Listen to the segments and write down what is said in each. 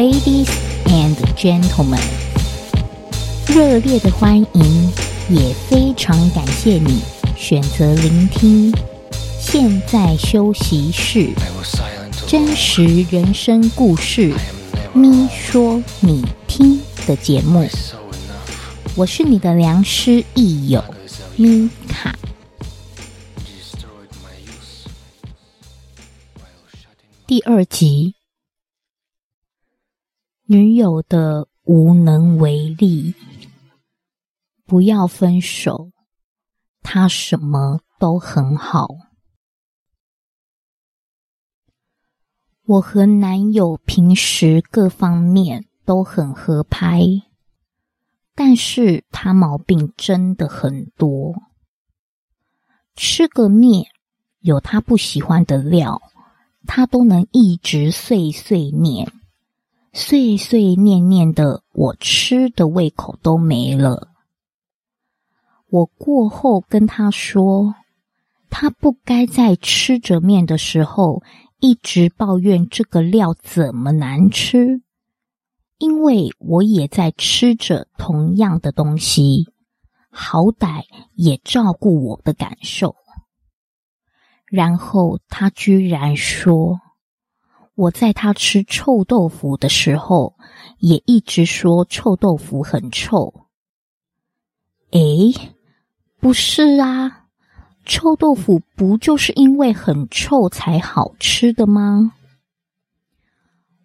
Ladies and gentlemen，热烈的欢迎，也非常感谢你选择聆听。现在休息室，真实人生故事，咪说你听的节目。我是你的良师益友咪卡。第二集，女友的无能为力。不要分手，他什么都很好。我和男友平时各方面都很合拍，但是他毛病真的很多。吃个面，有他不喜欢的料，他都能一直碎碎念，碎碎念念的，我吃的胃口都没了。我过后跟他说，他不该在吃着面的时候。一直抱怨这个料怎么难吃，因为我也在吃着同样的东西，好歹也照顾我的感受。然后他居然说，我在他吃臭豆腐的时候，也一直说臭豆腐很臭。诶，不是啊。臭豆腐不就是因为很臭才好吃的吗？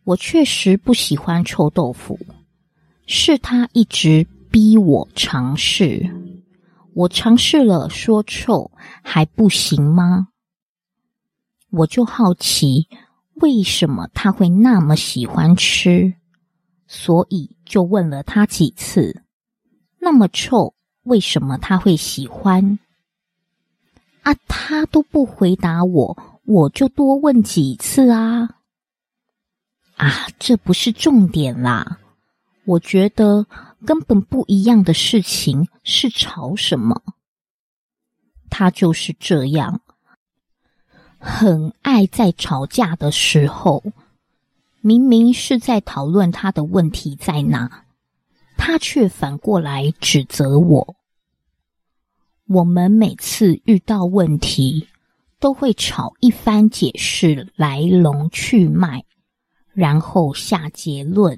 我确实不喜欢臭豆腐，是他一直逼我尝试。我尝试了，说臭还不行吗？我就好奇为什么他会那么喜欢吃，所以就问了他几次。那么臭，为什么他会喜欢？啊，他都不回答我，我就多问几次啊！啊，这不是重点啦。我觉得根本不一样的事情是吵什么？他就是这样，很爱在吵架的时候，明明是在讨论他的问题在哪，他却反过来指责我。我们每次遇到问题，都会吵一番解释来龙去脉，然后下结论。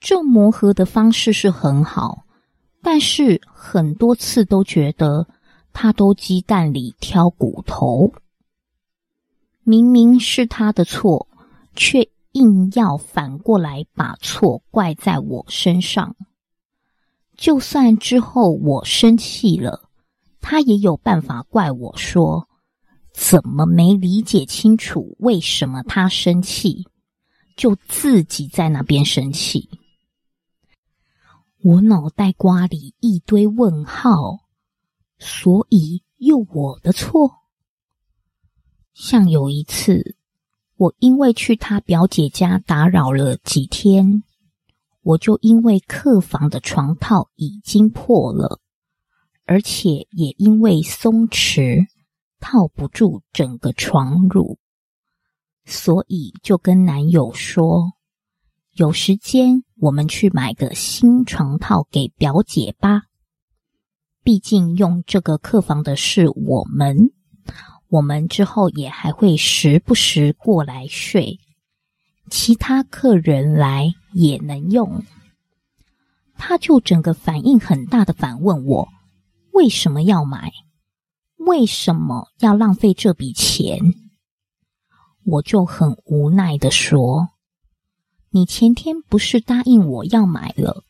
这磨合的方式是很好，但是很多次都觉得他都鸡蛋里挑骨头。明明是他的错，却硬要反过来把错怪在我身上。就算之后我生气了，他也有办法怪我说：“怎么没理解清楚为什么他生气，就自己在那边生气？”我脑袋瓜里一堆问号，所以又我的错。像有一次，我因为去他表姐家打扰了几天。我就因为客房的床套已经破了，而且也因为松弛套不住整个床褥，所以就跟男友说：“有时间我们去买个新床套给表姐吧。毕竟用这个客房的是我们，我们之后也还会时不时过来睡。”其他客人来也能用，他就整个反应很大的反问我：为什么要买？为什么要浪费这笔钱？我就很无奈的说：你前天不是答应我要买了，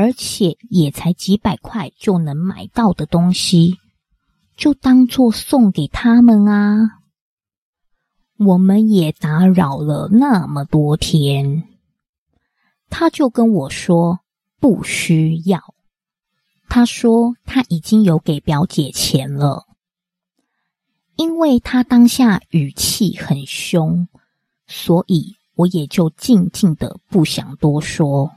而且也才几百块就能买到的东西，就当做送给他们啊。我们也打扰了那么多天，他就跟我说不需要。他说他已经有给表姐钱了，因为他当下语气很凶，所以我也就静静的不想多说。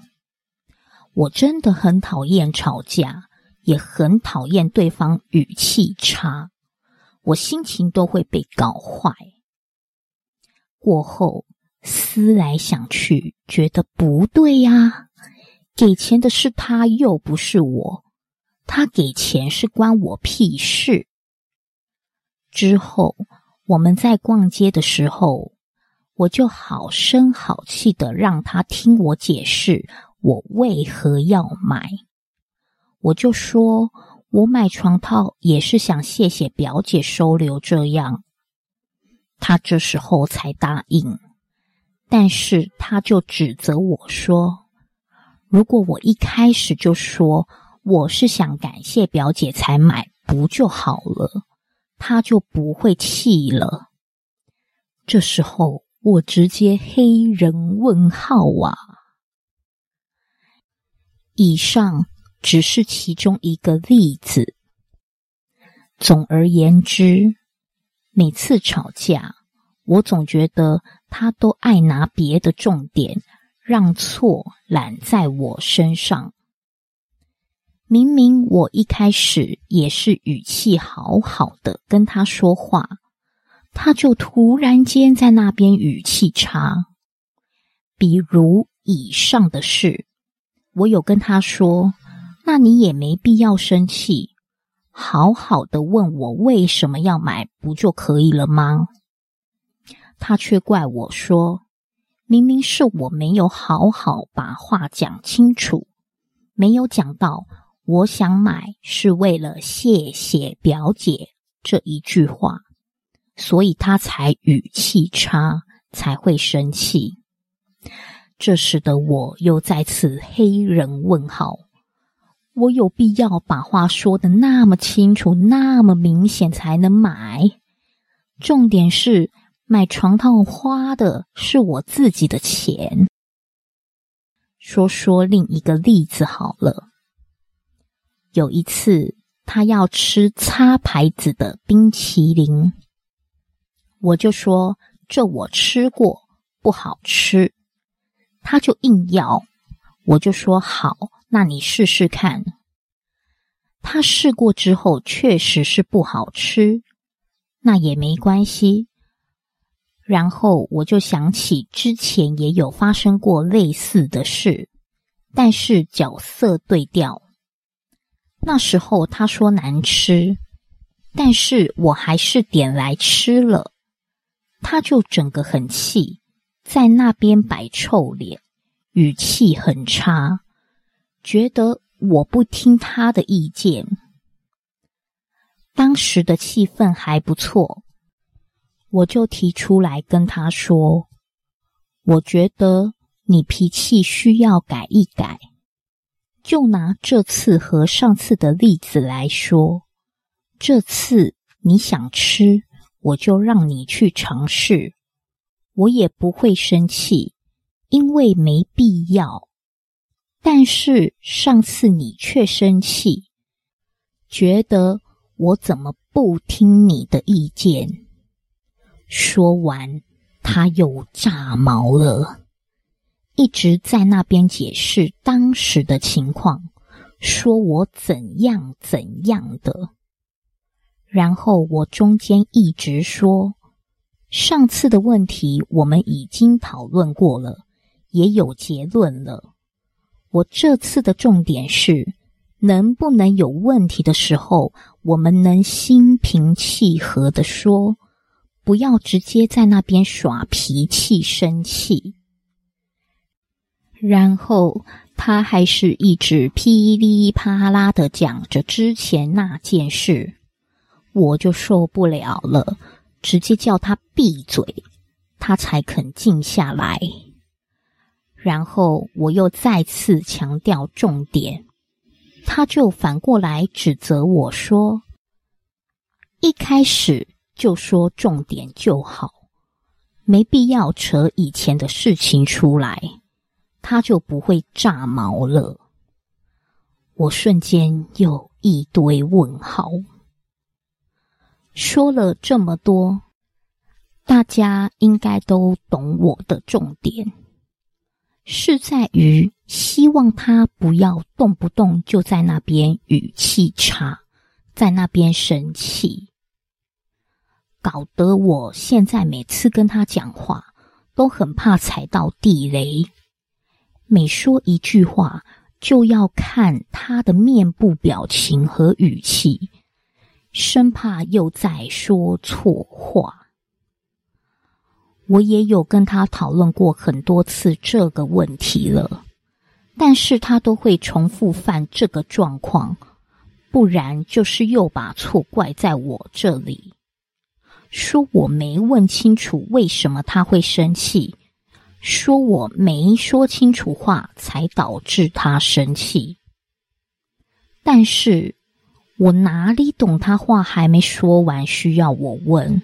我真的很讨厌吵架，也很讨厌对方语气差，我心情都会被搞坏。过后，思来想去，觉得不对呀。给钱的是他，又不是我。他给钱是关我屁事。之后我们在逛街的时候，我就好声好气的让他听我解释我为何要买。我就说我买床套也是想谢谢表姐收留，这样他这时候才答应。但是他就指责我说。如果我一开始就说我是想感谢表姐才买，不就好了？他就不会气了。这时候我直接黑人问号啊！以上只是其中一个例子。总而言之，每次吵架，我总觉得他都爱拿别的重点。让错揽在我身上，明明我一开始也是语气好好的跟他说话，他就突然间在那边语气差。比如以上的事，我有跟他说，那你也没必要生气，好好的问我为什么要买，不就可以了吗？他却怪我说。明明是我没有好好把话讲清楚，没有讲到我想买是为了谢谢表姐这一句话，所以他才语气差，才会生气。这时的我又再次黑人问号：我有必要把话说的那么清楚、那么明显才能买？重点是。买床套花的是我自己的钱。说说另一个例子好了。有一次，他要吃擦牌子的冰淇淋，我就说这我吃过，不好吃。他就硬要，我就说好，那你试试看。他试过之后，确实是不好吃，那也没关系。然后我就想起之前也有发生过类似的事，但是角色对调。那时候他说难吃，但是我还是点来吃了，他就整个很气，在那边摆臭脸，语气很差，觉得我不听他的意见。当时的气氛还不错。我就提出来跟他说：“我觉得你脾气需要改一改。就拿这次和上次的例子来说，这次你想吃，我就让你去尝试，我也不会生气，因为没必要。但是上次你却生气，觉得我怎么不听你的意见？”说完，他又炸毛了，一直在那边解释当时的情况，说我怎样怎样的。然后我中间一直说，上次的问题我们已经讨论过了，也有结论了。我这次的重点是，能不能有问题的时候，我们能心平气和的说。不要直接在那边耍脾气、生气，然后他还是一直噼里啪啦的讲着之前那件事，我就受不了了，直接叫他闭嘴，他才肯静下来。然后我又再次强调重点，他就反过来指责我说：“一开始。”就说重点就好，没必要扯以前的事情出来，他就不会炸毛了。我瞬间又一堆问号。说了这么多，大家应该都懂我的重点，是在于希望他不要动不动就在那边语气差，在那边生气。搞得我现在每次跟他讲话，都很怕踩到地雷，每说一句话就要看他的面部表情和语气，生怕又在说错话。我也有跟他讨论过很多次这个问题了，但是他都会重复犯这个状况，不然就是又把错怪在我这里。说我没问清楚为什么他会生气，说我没说清楚话才导致他生气。但是我哪里懂他话还没说完，需要我问？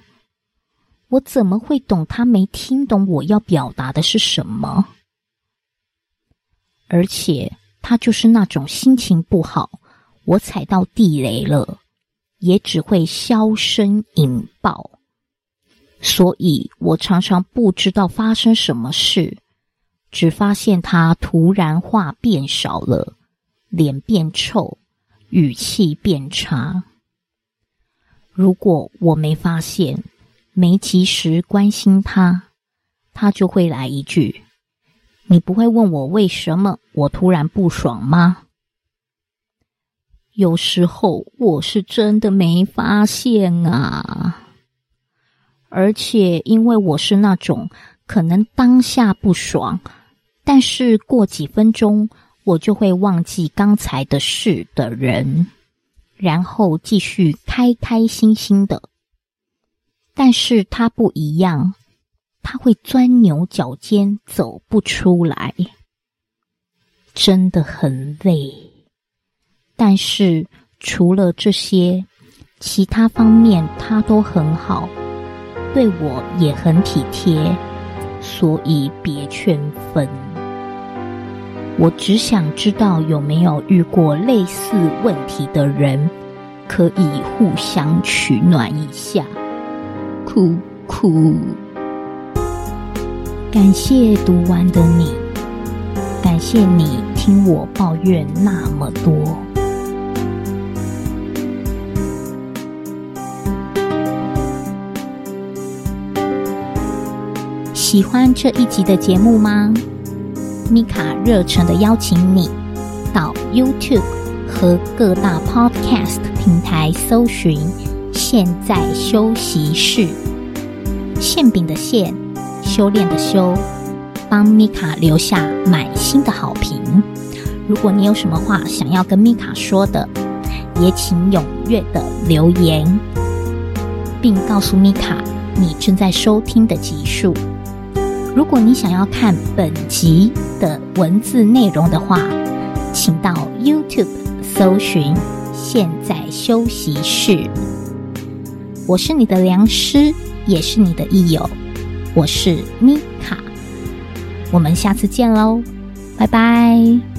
我怎么会懂他没听懂我要表达的是什么？而且他就是那种心情不好，我踩到地雷了，也只会销声引爆。所以我常常不知道发生什么事，只发现他突然话变少了，脸变臭，语气变差。如果我没发现，没及时关心他，他就会来一句：“你不会问我为什么我突然不爽吗？”有时候我是真的没发现啊。而且，因为我是那种可能当下不爽，但是过几分钟我就会忘记刚才的事的人，然后继续开开心心的。但是他不一样，他会钻牛角尖，走不出来，真的很累。但是除了这些，其他方面他都很好。对我也很体贴，所以别劝分。我只想知道有没有遇过类似问题的人，可以互相取暖一下。哭哭，感谢读完的你，感谢你听我抱怨那么多。喜欢这一集的节目吗？米卡热诚的邀请你到 YouTube 和各大 Podcast 平台搜寻“现在休息室”，馅饼的馅，修炼的修，帮米卡留下满心的好评。如果你有什么话想要跟米卡说的，也请踊跃的留言，并告诉米卡你正在收听的集数。如果你想要看本集的文字内容的话，请到 YouTube 搜寻“现在休息室”。我是你的良师，也是你的益友，我是米卡。我们下次见喽，拜拜。